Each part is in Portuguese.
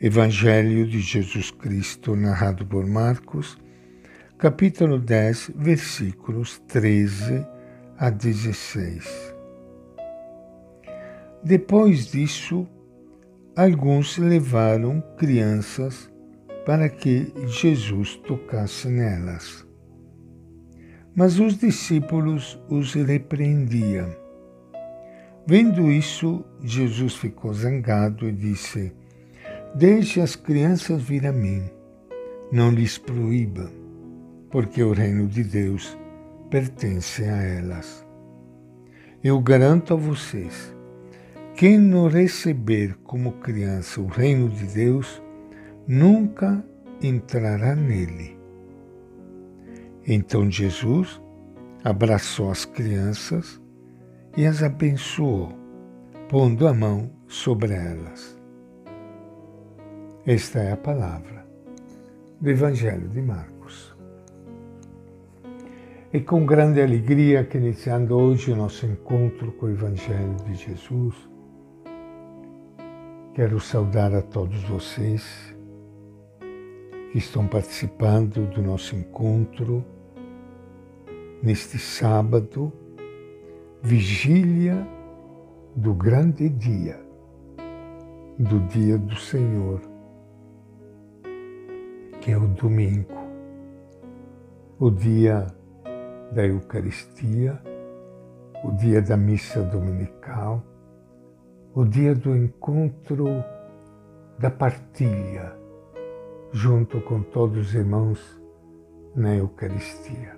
Evangelho de Jesus Cristo, narrado por Marcos, capítulo 10, versículos 13 a 16. Depois disso, alguns levaram crianças para que Jesus tocasse nelas. Mas os discípulos os repreendiam. Vendo isso, Jesus ficou zangado e disse: Deixe as crianças vir a mim, não lhes proíba, porque o reino de Deus pertence a elas. Eu garanto a vocês, quem não receber como criança o reino de Deus, nunca entrará nele. Então Jesus abraçou as crianças e as abençoou, pondo a mão sobre elas. Esta é a palavra do Evangelho de Marcos. E com grande alegria que iniciando hoje o nosso encontro com o Evangelho de Jesus, quero saudar a todos vocês que estão participando do nosso encontro neste sábado, vigília do grande dia, do dia do Senhor que é o domingo, o dia da Eucaristia, o dia da missa dominical, o dia do encontro da partilha, junto com todos os irmãos na Eucaristia.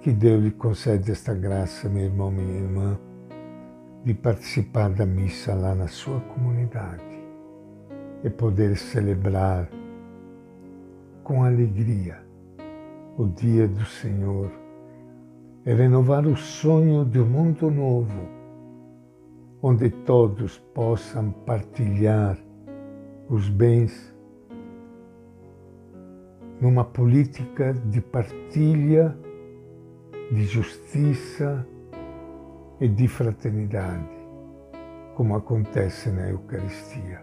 Que Deus lhe concede esta graça, meu irmão, minha irmã, de participar da missa lá na sua comunidade e poder celebrar com alegria o dia do Senhor. É renovar o sonho de um mundo novo, onde todos possam partilhar os bens numa política de partilha, de justiça e de fraternidade, como acontece na Eucaristia,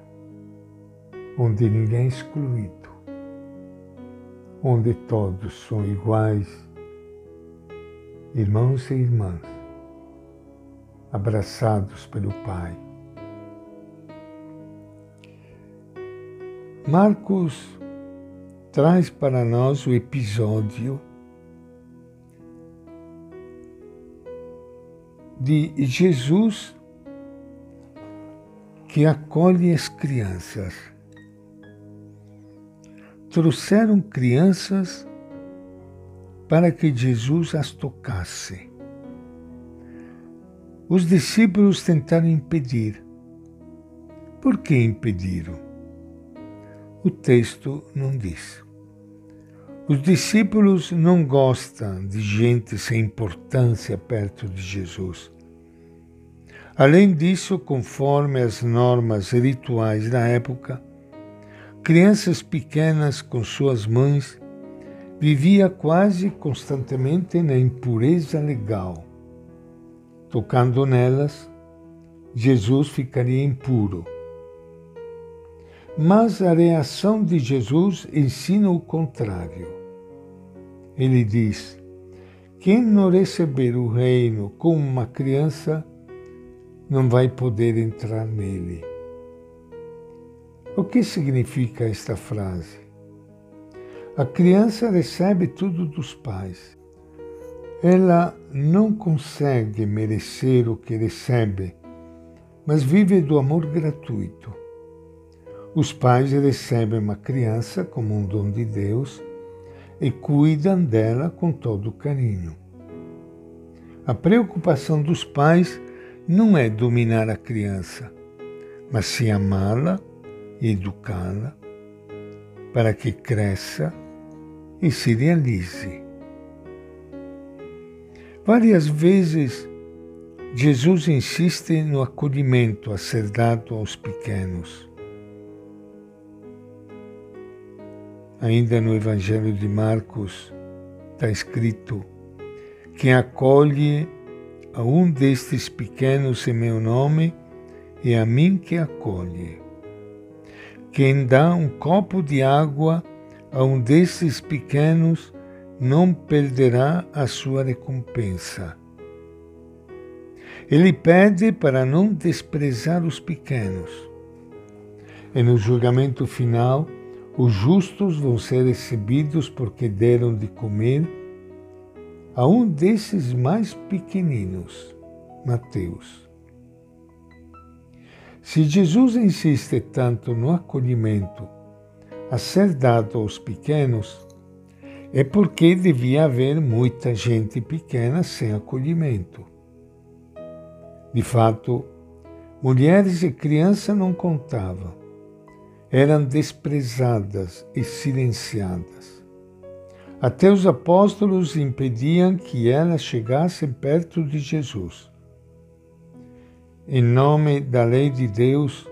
onde ninguém é excluído onde todos são iguais, irmãos e irmãs, abraçados pelo Pai. Marcos traz para nós o episódio de Jesus que acolhe as crianças trouxeram crianças para que Jesus as tocasse. Os discípulos tentaram impedir. Por que impediram? O texto não diz. Os discípulos não gostam de gente sem importância perto de Jesus. Além disso, conforme as normas rituais da época, crianças pequenas com suas mães, vivia quase constantemente na impureza legal. Tocando nelas, Jesus ficaria impuro. Mas a reação de Jesus ensina o contrário. Ele diz: quem não receber o reino como uma criança não vai poder entrar nele. O que significa esta frase? A criança recebe tudo dos pais. Ela não consegue merecer o que recebe, mas vive do amor gratuito. Os pais recebem uma criança como um dom de Deus e cuidam dela com todo carinho. A preocupação dos pais não é dominar a criança, mas sim amá-la educá-la para que cresça e se realize. Várias vezes Jesus insiste no acolhimento a ser dado aos pequenos. Ainda no Evangelho de Marcos está escrito: Quem acolhe a um destes pequenos em meu nome, é a mim que acolhe. Quem dá um copo de água a um desses pequenos não perderá a sua recompensa. Ele pede para não desprezar os pequenos. E no julgamento final, os justos vão ser recebidos porque deram de comer a um desses mais pequeninos. Mateus. Se Jesus insiste tanto no acolhimento a ser dado aos pequenos, é porque devia haver muita gente pequena sem acolhimento. De fato, mulheres e crianças não contavam, eram desprezadas e silenciadas. Até os apóstolos impediam que elas chegassem perto de Jesus. Em nome da lei de Deus,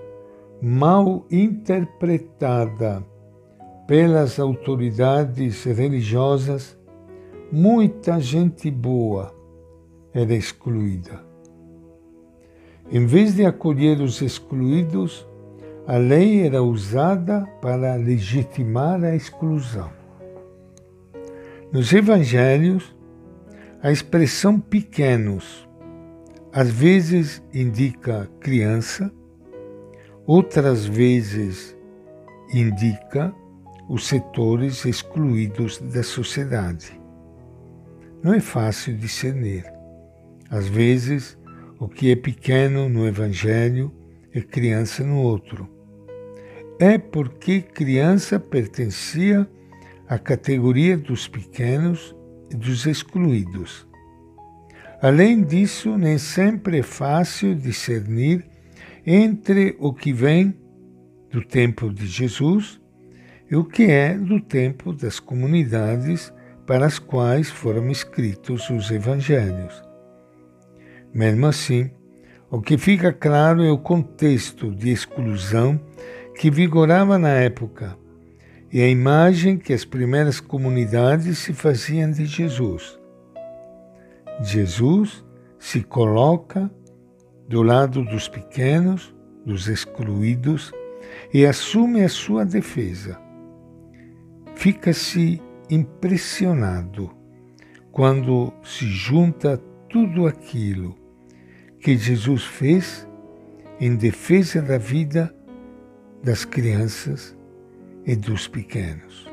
mal interpretada pelas autoridades religiosas, muita gente boa era excluída. Em vez de acolher os excluídos, a lei era usada para legitimar a exclusão. Nos evangelhos, a expressão pequenos às vezes indica criança, outras vezes indica os setores excluídos da sociedade. Não é fácil discernir. Às vezes, o que é pequeno no Evangelho é criança no outro. É porque criança pertencia à categoria dos pequenos e dos excluídos. Além disso, nem sempre é fácil discernir entre o que vem do tempo de Jesus e o que é do tempo das comunidades para as quais foram escritos os evangelhos. Mesmo assim, o que fica claro é o contexto de exclusão que vigorava na época e a imagem que as primeiras comunidades se faziam de Jesus. Jesus se coloca do lado dos pequenos, dos excluídos, e assume a sua defesa. Fica-se impressionado quando se junta tudo aquilo que Jesus fez em defesa da vida das crianças e dos pequenos.